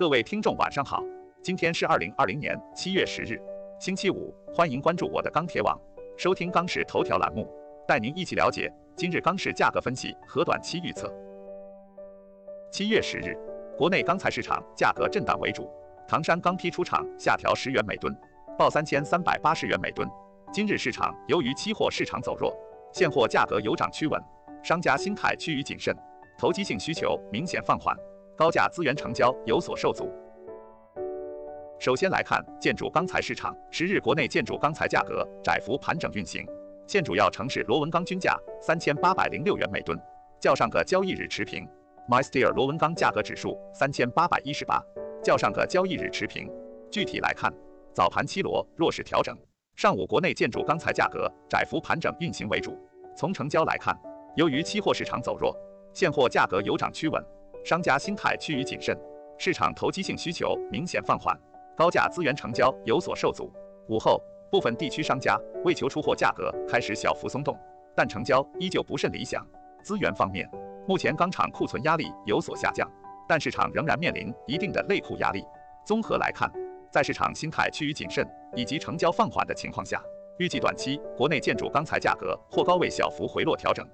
各位听众晚上好，今天是二零二零年七月十日，星期五，欢迎关注我的钢铁网，收听钢市头条栏目，带您一起了解今日钢市价格分析和短期预测。七月十日，国内钢材市场价格震荡为主，唐山钢坯出厂下调十元每吨，报三千三百八十元每吨。今日市场由于期货市场走弱，现货价格有涨趋稳，商家心态趋于谨慎，投机性需求明显放缓。高价资源成交有所受阻。首先来看建筑钢材市场，十日国内建筑钢材价格窄幅盘整运行，现主要城市螺纹钢均价三千八百零六元每吨，较上个交易日持平。MySteel 螺纹钢价格指数三千八百一十八，较上个交易日持平。具体来看，早盘期螺弱势调整，上午国内建筑钢材价格窄幅盘整运行为主。从成交来看，由于期货市场走弱，现货价格有涨趋稳。商家心态趋于谨慎，市场投机性需求明显放缓，高价资源成交有所受阻。午后，部分地区商家为求出货，价格开始小幅松动，但成交依旧不甚理想。资源方面，目前钢厂库存压力有所下降，但市场仍然面临一定的类库压力。综合来看，在市场心态趋于谨慎以及成交放缓的情况下，预计短期国内建筑钢材价格或高位小幅回落调整。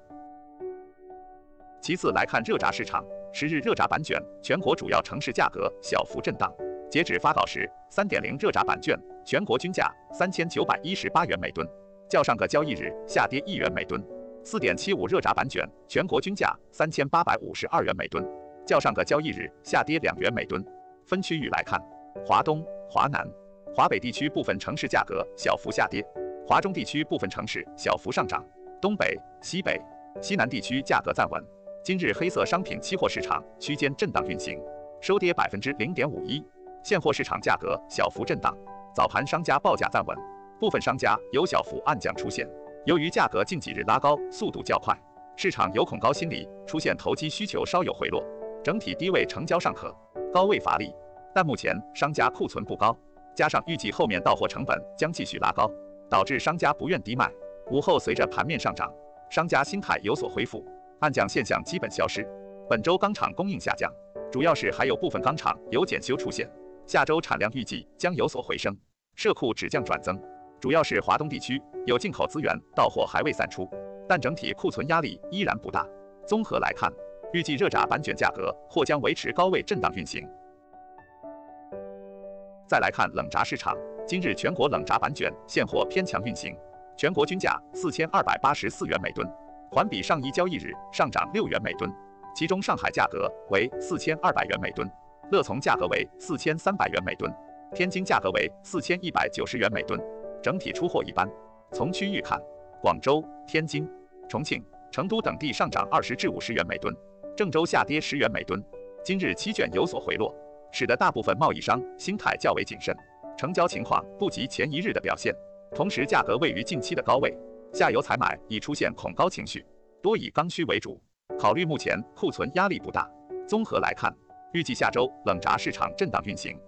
其次来看热轧市场。十日热轧板卷全国主要城市价格小幅震荡，截止发稿时，三点零热轧板卷全国均价三千九百一十八元每吨，较上个交易日下跌一元每吨；四点七五热轧板卷全国均价三千八百五十二元每吨，较上个交易日下跌两元每吨。分区域来看，华东、华南、华北地区部分城市价格小幅下跌，华中地区部分城市小幅上涨，东北、西北、西南地区价格暂稳。今日黑色商品期货市场区间震荡运行，收跌百分之零点五一。现货市场价格小幅震荡，早盘商家报价暂稳，部分商家有小幅暗降出现。由于价格近几日拉高速度较快，市场有恐高心理出现，投机需求稍有回落，整体低位成交尚可，高位乏力。但目前商家库存不高，加上预计后面到货成本将继续拉高，导致商家不愿低卖。午后随着盘面上涨，商家心态有所恢复。暗降现象基本消失，本周钢厂供应下降，主要是还有部分钢厂有检修出现。下周产量预计将有所回升，社库止降转增，主要是华东地区有进口资源到货还未散出，但整体库存压力依然不大。综合来看，预计热轧板卷价格或将维持高位震荡运行。再来看冷轧市场，今日全国冷轧板卷现货偏强运行，全国均价四千二百八十四元每吨。环比上一交易日上涨六元每吨，其中上海价格为四千二百元每吨，乐从价格为四千三百元每吨，天津价格为四千一百九十元每吨，整体出货一般。从区域看，广州、天津、重庆、成都等地上涨二十至五十元每吨，郑州下跌十元每吨。今日期卷有所回落，使得大部分贸易商心态较为谨慎，成交情况不及前一日的表现，同时价格位于近期的高位。下游采买已出现恐高情绪，多以刚需为主。考虑目前库存压力不大，综合来看，预计下周冷轧市场震荡运行。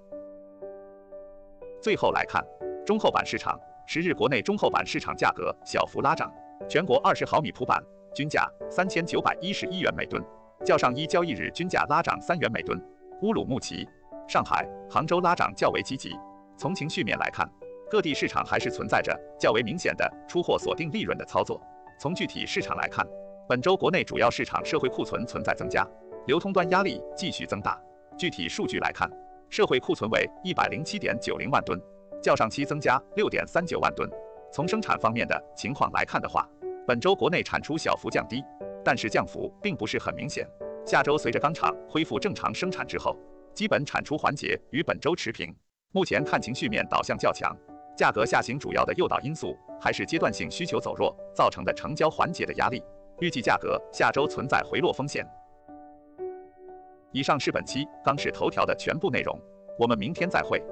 最后来看中厚板市场，十日国内中厚板市场价格小幅拉涨，全国二十毫米普板均价三千九百一十一元每吨，较上一交易日均价拉涨三元每吨。乌鲁木齐、上海、杭州拉涨较为积极。从情绪面来看。各地市场还是存在着较为明显的出货锁定利润的操作。从具体市场来看，本周国内主要市场社会库存存在增加，流通端压力继续增大。具体数据来看，社会库存为一百零七点九零万吨，较上期增加六点三九万吨。从生产方面的情况来看的话，本周国内产出小幅降低，但是降幅并不是很明显。下周随着钢厂恢复正常生产之后，基本产出环节与本周持平。目前看情绪面导向较强。价格下行主要的诱导因素还是阶段性需求走弱造成的成交环节的压力，预计价格下周存在回落风险。以上是本期钢市头条的全部内容，我们明天再会。